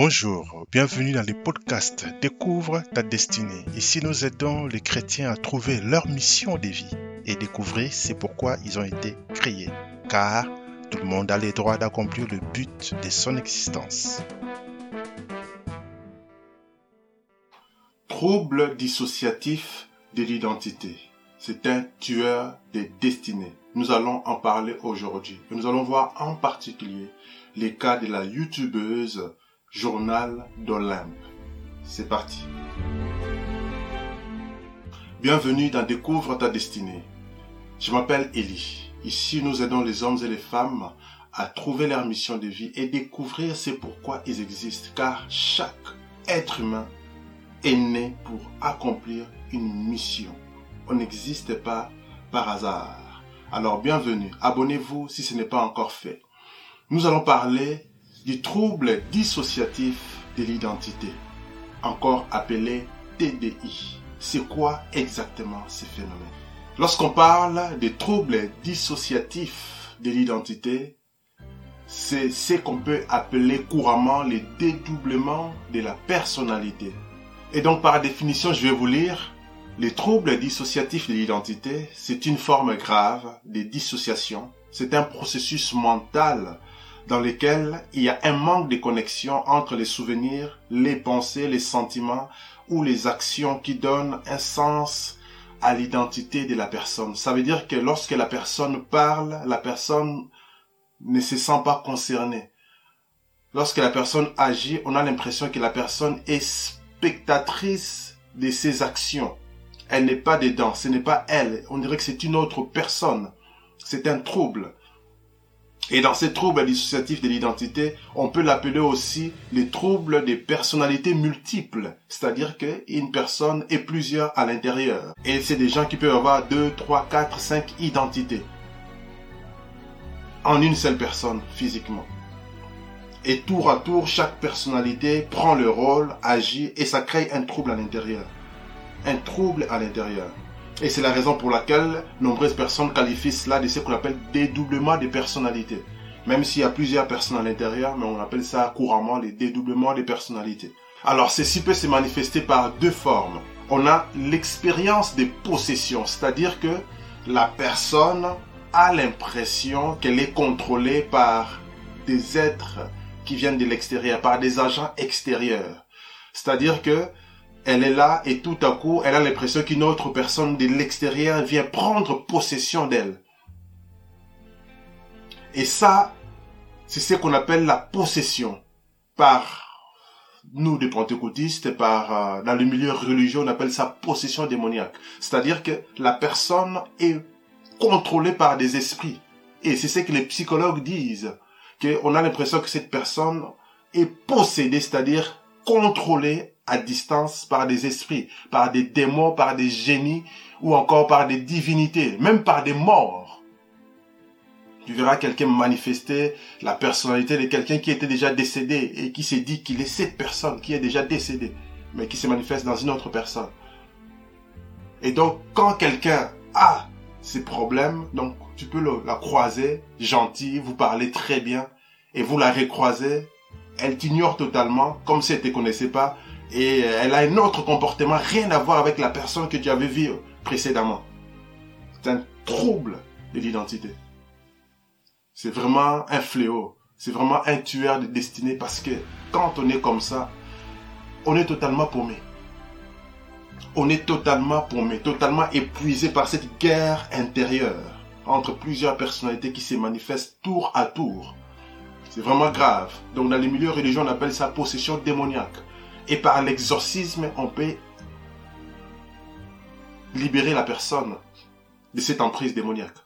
Bonjour, bienvenue dans le podcast Découvre ta destinée. Ici, nous aidons les chrétiens à trouver leur mission de vie et découvrir c'est pourquoi ils ont été créés. Car tout le monde a le droit d'accomplir le but de son existence. Trouble dissociatif de l'identité. C'est un tueur des destinées. Nous allons en parler aujourd'hui. Nous allons voir en particulier les cas de la youtubeuse Journal d'Olympe. C'est parti. Bienvenue dans Découvre ta destinée. Je m'appelle Elie. Ici, nous aidons les hommes et les femmes à trouver leur mission de vie et découvrir c'est pourquoi ils existent. Car chaque être humain est né pour accomplir une mission. On n'existe pas par hasard. Alors bienvenue, abonnez-vous si ce n'est pas encore fait. Nous allons parler du trouble de l'identité, encore appelé TDI. C'est quoi exactement ce phénomène? Lorsqu'on parle des troubles dissociatifs de l'identité, c'est ce qu'on peut appeler couramment les dédoublements de la personnalité. Et donc par définition, je vais vous lire, les troubles dissociatifs de l'identité, c'est une forme grave de dissociation. C'est un processus mental dans lesquels il y a un manque de connexion entre les souvenirs, les pensées, les sentiments ou les actions qui donnent un sens à l'identité de la personne. Ça veut dire que lorsque la personne parle, la personne ne se sent pas concernée. Lorsque la personne agit, on a l'impression que la personne est spectatrice de ses actions. Elle n'est pas dedans, ce n'est pas elle. On dirait que c'est une autre personne. C'est un trouble. Et dans ces troubles dissociatifs de l'identité, on peut l'appeler aussi les troubles des personnalités multiples. C'est-à-dire qu'une personne est plusieurs à l'intérieur. Et c'est des gens qui peuvent avoir deux, trois, quatre, cinq identités. En une seule personne, physiquement. Et tour à tour, chaque personnalité prend le rôle, agit, et ça crée un trouble à l'intérieur. Un trouble à l'intérieur. Et c'est la raison pour laquelle nombreuses personnes qualifient cela de ce qu'on appelle dédoublement des personnalités. Même s'il y a plusieurs personnes à l'intérieur, mais on appelle ça couramment les dédoublements des personnalités. Alors ceci peut se manifester par deux formes. On a l'expérience des possessions, c'est-à-dire que la personne a l'impression qu'elle est contrôlée par des êtres qui viennent de l'extérieur, par des agents extérieurs. C'est-à-dire que elle est là et tout à coup, elle a l'impression qu'une autre personne de l'extérieur vient prendre possession d'elle. Et ça, c'est ce qu'on appelle la possession. Par nous, des pentecôtistes, par, euh, dans le milieu religieux, on appelle ça possession démoniaque. C'est-à-dire que la personne est contrôlée par des esprits. Et c'est ce que les psychologues disent. Qu'on a l'impression que cette personne est possédée, c'est-à-dire contrôlée à distance par des esprits, par des démons, par des génies ou encore par des divinités, même par des morts. Tu verras quelqu'un manifester la personnalité de quelqu'un qui était déjà décédé et qui s'est dit qu'il est cette personne qui est déjà décédée, mais qui se manifeste dans une autre personne. Et donc, quand quelqu'un a ces problèmes, donc tu peux la croiser, gentil, vous parlez très bien, et vous la recroisez, elle t'ignore totalement, comme si elle ne te connaissait pas, et elle a un autre comportement, rien à voir avec la personne que tu avais vue précédemment. C'est un trouble de l'identité. C'est vraiment un fléau. C'est vraiment un tueur de destinée parce que quand on est comme ça, on est totalement paumé. On est totalement paumé, totalement épuisé par cette guerre intérieure entre plusieurs personnalités qui se manifestent tour à tour. C'est vraiment grave. Donc dans les milieux religieux, on appelle ça possession démoniaque. Et par l'exorcisme, on peut libérer la personne de cette emprise démoniaque.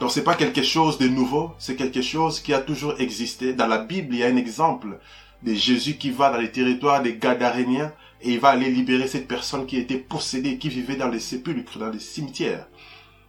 Donc c'est pas quelque chose de nouveau, c'est quelque chose qui a toujours existé. Dans la Bible, il y a un exemple de Jésus qui va dans les territoires des Gadaréniens et il va aller libérer cette personne qui était possédée, qui vivait dans les sépulcres, dans les cimetières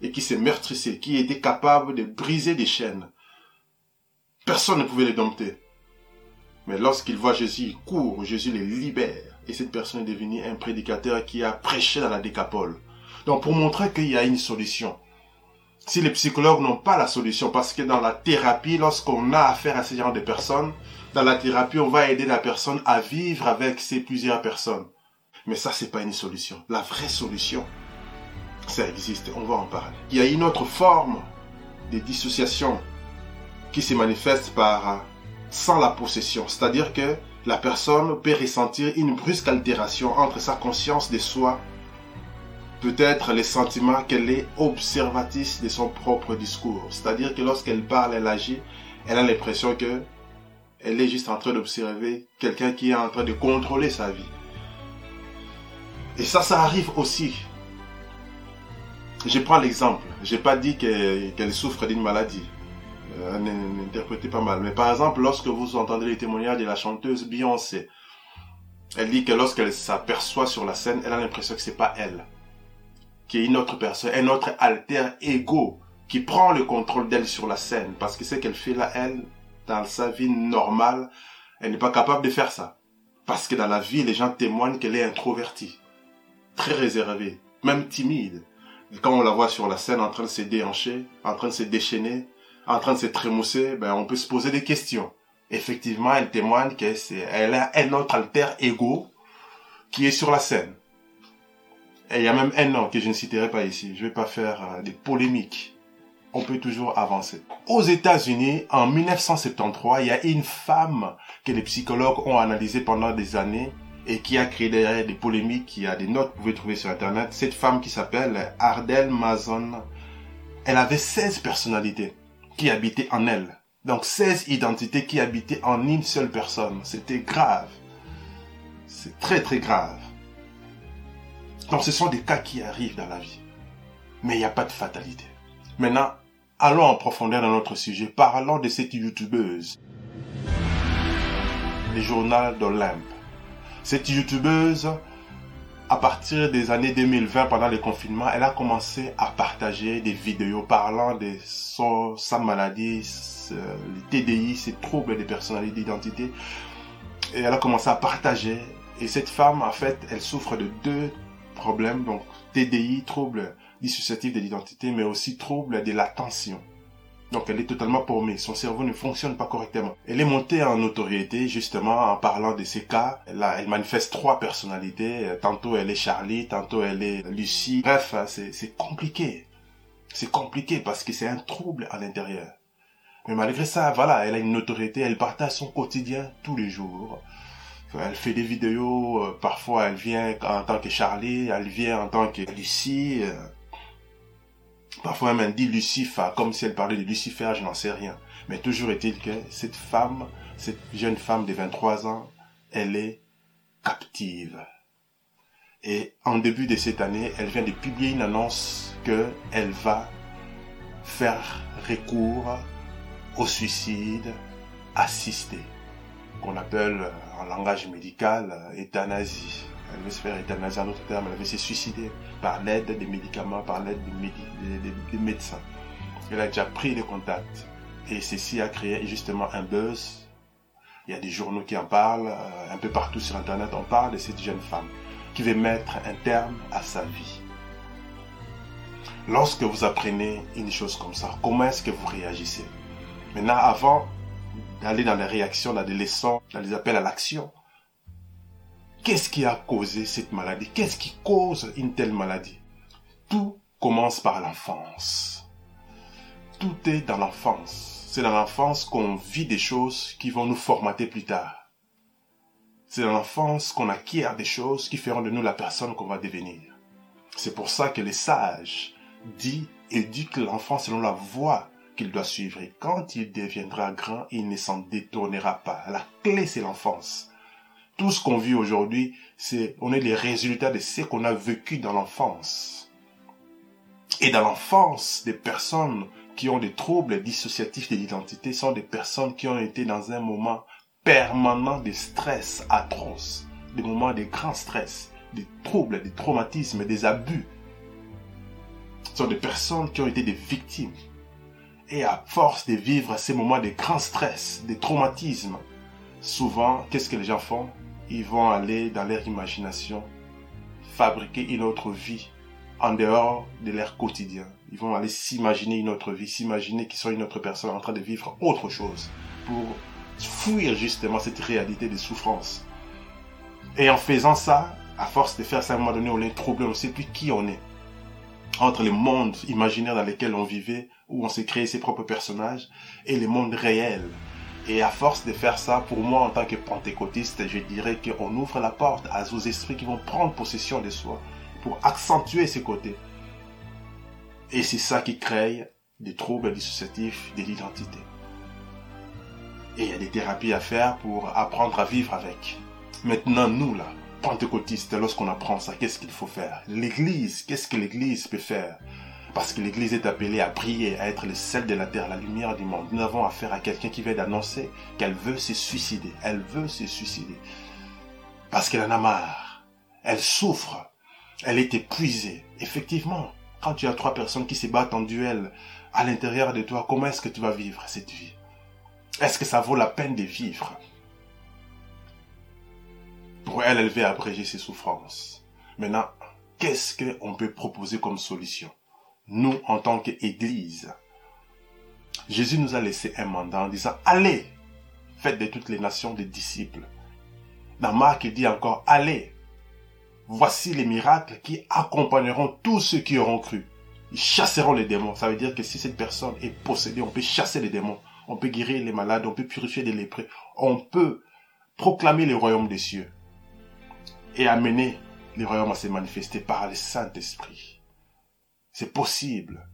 et qui s'est meurtrissée, qui était capable de briser des chaînes. Personne ne pouvait les dompter. Mais lorsqu'il voit Jésus, il court, Jésus les libère. Et cette personne est devenue un prédicateur qui a prêché dans la décapole. Donc pour montrer qu'il y a une solution. si les psychologues n'ont pas la solution, parce que dans la thérapie, lorsqu'on a affaire à ce genre de personnes, dans la thérapie, on va aider la personne à vivre avec ces plusieurs personnes. Mais ça, c'est pas une solution. La vraie solution, ça existe, on va en parler. Il y a une autre forme de dissociation qui se manifeste par sans la possession, c'est-à-dire que la personne peut ressentir une brusque altération entre sa conscience de soi peut-être les sentiments qu'elle est observatrice de son propre discours. C'est-à-dire que lorsqu'elle parle, elle agit, elle a l'impression que elle est juste en train d'observer quelqu'un qui est en train de contrôler sa vie. Et ça, ça arrive aussi. Je prends l'exemple. J'ai pas dit qu'elle souffre d'une maladie. Euh, N'interprétez pas mal. Mais par exemple, lorsque vous entendez les témoignages de la chanteuse Beyoncé, elle dit que lorsqu'elle s'aperçoit sur la scène, elle a l'impression que c'est pas elle qui est une autre personne, un autre alter ego qui prend le contrôle d'elle sur la scène. Parce que ce qu'elle fait là, elle, dans sa vie normale, elle n'est pas capable de faire ça. Parce que dans la vie, les gens témoignent qu'elle est introvertie, très réservée, même timide. Et quand on la voit sur la scène en train de se déhancher, en train de se déchaîner, en train de se trémousser, ben, on peut se poser des questions. Effectivement, elle témoigne qu'elle a un autre alter ego qui est sur la scène. Et il y a même un nom que je ne citerai pas ici. Je ne vais pas faire euh, des polémiques. On peut toujours avancer. Aux États-Unis, en 1973, il y a une femme que les psychologues ont analysée pendant des années et qui a créé des, polémiques. Il y a des notes que vous pouvez trouver sur Internet. Cette femme qui s'appelle Ardell Mazon, elle avait 16 personnalités qui habitaient en elle. Donc 16 identités qui habitaient en une seule personne. C'était grave. C'est très très grave. Donc ce sont des cas qui arrivent dans la vie. Mais il n'y a pas de fatalité. Maintenant, allons en profondeur dans notre sujet. Parlons de cette youtubeuse. Le journal d'Olympe. Cette youtubeuse, à partir des années 2020, pendant le confinement, elle a commencé à partager des vidéos parlant de son, sa maladie, le TDI, ses troubles de personnalité d'identité. Et elle a commencé à partager. Et cette femme, en fait, elle souffre de deux problème, donc TDI, trouble dissociatif de l'identité, mais aussi trouble de l'attention. Donc elle est totalement paumée, son cerveau ne fonctionne pas correctement. Elle est montée en notoriété justement en parlant de ces cas. Là, elle manifeste trois personnalités. Tantôt elle est Charlie, tantôt elle est Lucie. Bref, c'est compliqué. C'est compliqué parce que c'est un trouble à l'intérieur. Mais malgré ça, voilà, elle a une notoriété, elle partage son quotidien tous les jours. Elle fait des vidéos, euh, parfois elle vient en tant que Charlie, elle vient en tant que Lucie. Parfois elle m'a dit Lucifer, comme si elle parlait de Lucifer, je n'en sais rien. Mais toujours est-il que cette femme, cette jeune femme de 23 ans, elle est captive. Et en début de cette année, elle vient de publier une annonce qu'elle va faire recours au suicide assisté qu'on appelle en langage médical euh, euthanasie. Elle veut se faire euthanasier en autre terme, elle veut se suicider par l'aide des médicaments, par l'aide des, médecins. Elle a déjà pris des contacts et ceci a créé justement un buzz. Il y a des journaux qui en parlent, euh, un peu partout sur Internet, on parle de cette jeune femme qui veut mettre un terme à sa vie. Lorsque vous apprenez une chose comme ça, comment est-ce que vous réagissez? Maintenant, avant d'aller dans les réactions, dans les leçons, dans les appels à l'action. Qu'est-ce qui a causé cette maladie? Qu'est-ce qui cause une telle maladie? Tout commence par l'enfance. Tout est dans l'enfance. C'est dans l'enfance qu'on vit des choses qui vont nous formater plus tard. C'est dans l'enfance qu'on acquiert des choses qui feront de nous la personne qu'on va devenir. C'est pour ça que les sages disent, éduquent l'enfant selon la voie qu'il doit suivre. Quand il deviendra grand, il ne s'en détournera pas. La clé, c'est l'enfance. Tout ce qu'on vit aujourd'hui, c'est, on est les résultats de ce qu'on a vécu dans l'enfance. Et dans l'enfance, des personnes qui ont des troubles dissociatifs de l'identité sont des personnes qui ont été dans un moment permanent de stress atroce, des moments de grand stress, des troubles, des traumatismes, des abus. Ce sont des personnes qui ont été des victimes et à force de vivre ces moments de grand stress, de traumatisme, souvent, qu'est-ce que les gens font? Ils vont aller dans leur imagination, fabriquer une autre vie en dehors de leur quotidien. Ils vont aller s'imaginer une autre vie, s'imaginer qu'ils sont une autre personne en train de vivre autre chose pour fuir justement cette réalité de souffrance. Et en faisant ça, à force de faire ça, à un moment donné, on est troublé, on ne sait plus qui on est. Entre les mondes imaginaires dans lesquels on vivait, où on s'est créé ses propres personnages, et les mondes réels. Et à force de faire ça, pour moi, en tant que pentecôtiste, je dirais qu'on ouvre la porte à aux esprits qui vont prendre possession de soi pour accentuer ces côtés. Et c'est ça qui crée des troubles dissociatifs de l'identité. Et il y a des thérapies à faire pour apprendre à vivre avec. Maintenant, nous, là, pentecôtistes, lorsqu'on apprend ça, qu'est-ce qu'il faut faire? L'Église, qu'est-ce que l'Église peut faire? Parce que l'Église est appelée à prier, à être le sel de la terre, la lumière du monde. Nous avons affaire à quelqu'un qui vient d'annoncer qu'elle veut se suicider. Elle veut se suicider. Parce qu'elle en a marre. Elle souffre. Elle est épuisée. Effectivement, quand tu as trois personnes qui se battent en duel à l'intérieur de toi, comment est-ce que tu vas vivre cette vie? Est-ce que ça vaut la peine de vivre? Pour elle, elle veut abréger ses souffrances. Maintenant, qu'est-ce qu'on peut proposer comme solution? Nous, en tant qu'Église, Jésus nous a laissé un mandat en disant, allez, faites de toutes les nations des disciples. Dans Marc, il dit encore, allez, voici les miracles qui accompagneront tous ceux qui auront cru. Ils chasseront les démons. Ça veut dire que si cette personne est possédée, on peut chasser les démons. On peut guérir les malades, on peut purifier les lépreux. On peut proclamer le royaume des cieux et amener le royaume à se manifester par le Saint-Esprit. C'est possible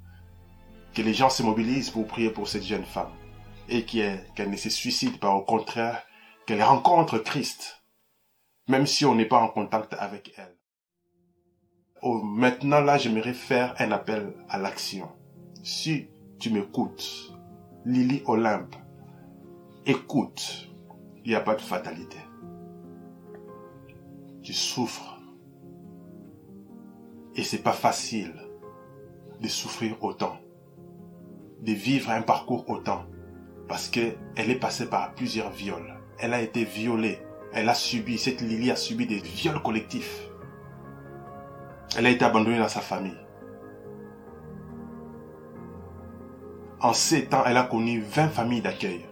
que les gens se mobilisent pour prier pour cette jeune femme et qu'elle ne se suicide pas, au contraire, qu'elle rencontre Christ, même si on n'est pas en contact avec elle. Oh, maintenant, là, j'aimerais faire un appel à l'action. Si tu m'écoutes, Lily Olympe, écoute, il n'y a pas de fatalité tu souffres. Et c'est pas facile de souffrir autant, de vivre un parcours autant, parce que elle est passée par plusieurs viols. Elle a été violée. Elle a subi, cette Lily a subi des viols collectifs. Elle a été abandonnée dans sa famille. En sept ans, elle a connu 20 familles d'accueil,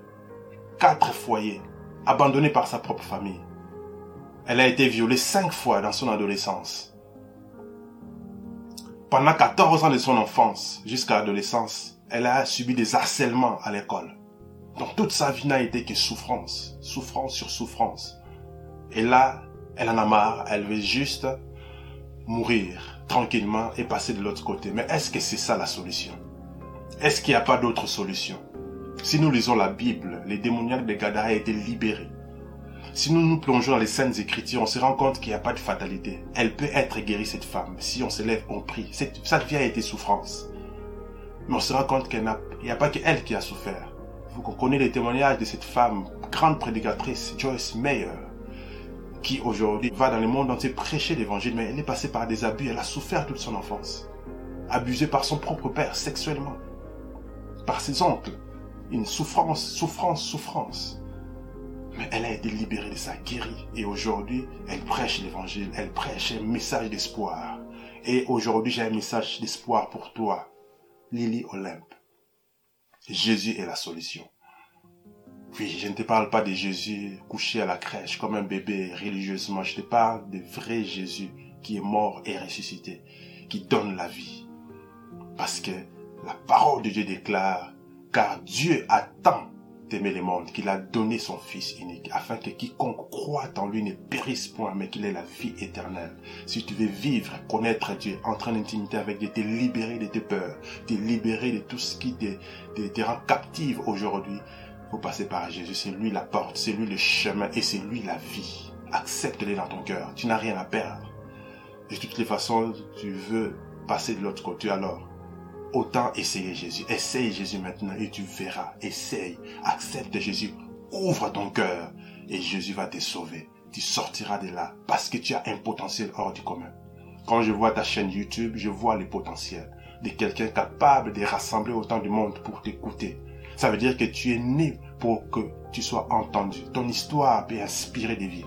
quatre foyers, abandonnés par sa propre famille. Elle a été violée cinq fois dans son adolescence. Pendant 14 ans de son enfance jusqu'à l'adolescence, elle a subi des harcèlements à l'école. Donc toute sa vie n'a été que souffrance, souffrance sur souffrance. Et là, elle en a marre, elle veut juste mourir tranquillement et passer de l'autre côté. Mais est-ce que c'est ça la solution? Est-ce qu'il n'y a pas d'autre solution? Si nous lisons la Bible, les démoniaques de Gadara été libérés. Si nous nous plongeons dans les saintes écritures, on se rend compte qu'il n'y a pas de fatalité. Elle peut être guérie, cette femme. Si on se lève, on prie. Cette, sa vie a été souffrance. Mais on se rend compte qu'il n'y a, pas qu'elle qui a souffert. Vous connaissez les témoignages de cette femme, grande prédicatrice, Joyce Meyer, qui aujourd'hui va dans le monde entier prêcher l'évangile, mais elle est passée par des abus. Elle a souffert toute son enfance. Abusée par son propre père sexuellement. Par ses oncles. Une souffrance, souffrance, souffrance. Elle a été libérée de sa guérie. Et aujourd'hui, elle prêche l'évangile. Elle prêche un message d'espoir. Et aujourd'hui, j'ai un message d'espoir pour toi. Lily Olympe. Jésus est la solution. Oui, je ne te parle pas de Jésus couché à la crèche comme un bébé religieusement. Je te parle de vrai Jésus qui est mort et ressuscité, qui donne la vie. Parce que la parole de Dieu déclare, car Dieu attend d'aimer le monde, qu'il a donné son Fils unique, afin que quiconque croit en lui ne périsse point, mais qu'il ait la vie éternelle. Si tu veux vivre, connaître Dieu, entrer en intimité avec Dieu, te libérer de tes peurs, te libérer de tout ce qui te, te, rend captive aujourd'hui, faut passer par Jésus. C'est lui la porte, c'est lui le chemin et c'est lui la vie. Accepte-le dans ton cœur. Tu n'as rien à perdre. De toutes les façons, tu veux passer de l'autre côté alors Autant essayer Jésus. Essaye Jésus maintenant et tu verras. Essaye. Accepte Jésus. Ouvre ton cœur et Jésus va te sauver. Tu sortiras de là parce que tu as un potentiel hors du commun. Quand je vois ta chaîne YouTube, je vois le potentiel de quelqu'un capable de rassembler autant de monde pour t'écouter. Ça veut dire que tu es né pour que tu sois entendu. Ton histoire peut inspirer des vies.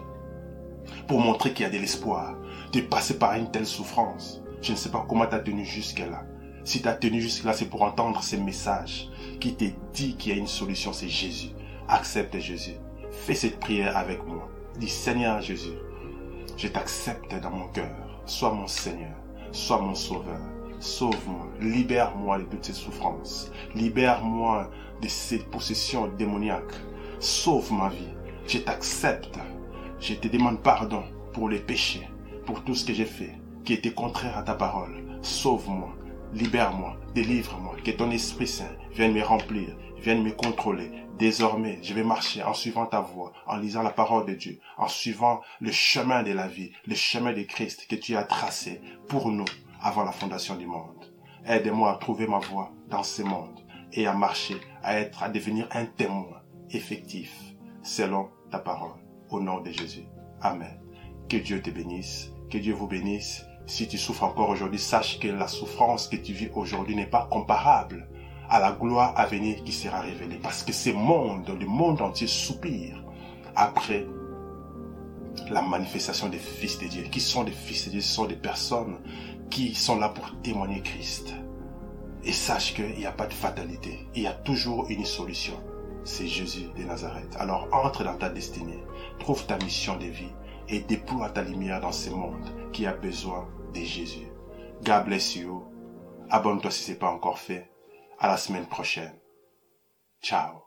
Pour montrer qu'il y a de l'espoir. De passer par une telle souffrance Je ne sais pas comment tu as tenu jusque-là. Si tu as tenu jusque-là, c'est pour entendre ces messages qui te dit qu'il y a une solution, c'est Jésus. Accepte Jésus. Fais cette prière avec moi. Dis Seigneur Jésus, je t'accepte dans mon cœur. Sois mon Seigneur. Sois mon Sauveur. Sauve-moi. Libère-moi de toutes ces souffrances. Libère-moi de ces possessions démoniaques. Sauve ma vie. Je t'accepte. Je te demande pardon pour les péchés, pour tout ce que j'ai fait qui était contraire à ta parole. Sauve-moi. Libère-moi, délivre-moi, que ton Esprit Saint vienne me remplir, vienne me contrôler. Désormais, je vais marcher en suivant ta voie, en lisant la parole de Dieu, en suivant le chemin de la vie, le chemin de Christ que tu as tracé pour nous avant la fondation du monde. Aide-moi à trouver ma voie dans ce monde et à marcher, à être, à devenir un témoin effectif selon ta parole. Au nom de Jésus. Amen. Que Dieu te bénisse, que Dieu vous bénisse si tu souffres encore aujourd'hui, sache que la souffrance que tu vis aujourd'hui n'est pas comparable à la gloire à venir qui sera révélée. Parce que ce monde, le monde entier soupire après la manifestation des fils de Dieu. Qui sont des fils de Dieu? Ce sont des personnes qui sont là pour témoigner Christ. Et sache qu'il n'y a pas de fatalité. Il y a toujours une solution. C'est Jésus de Nazareth. Alors entre dans ta destinée. Trouve ta mission de vie et déploie ta lumière dans ce monde qui a besoin de Jésus. God bless you. Abonne-toi si ce n'est pas encore fait. À la semaine prochaine. Ciao.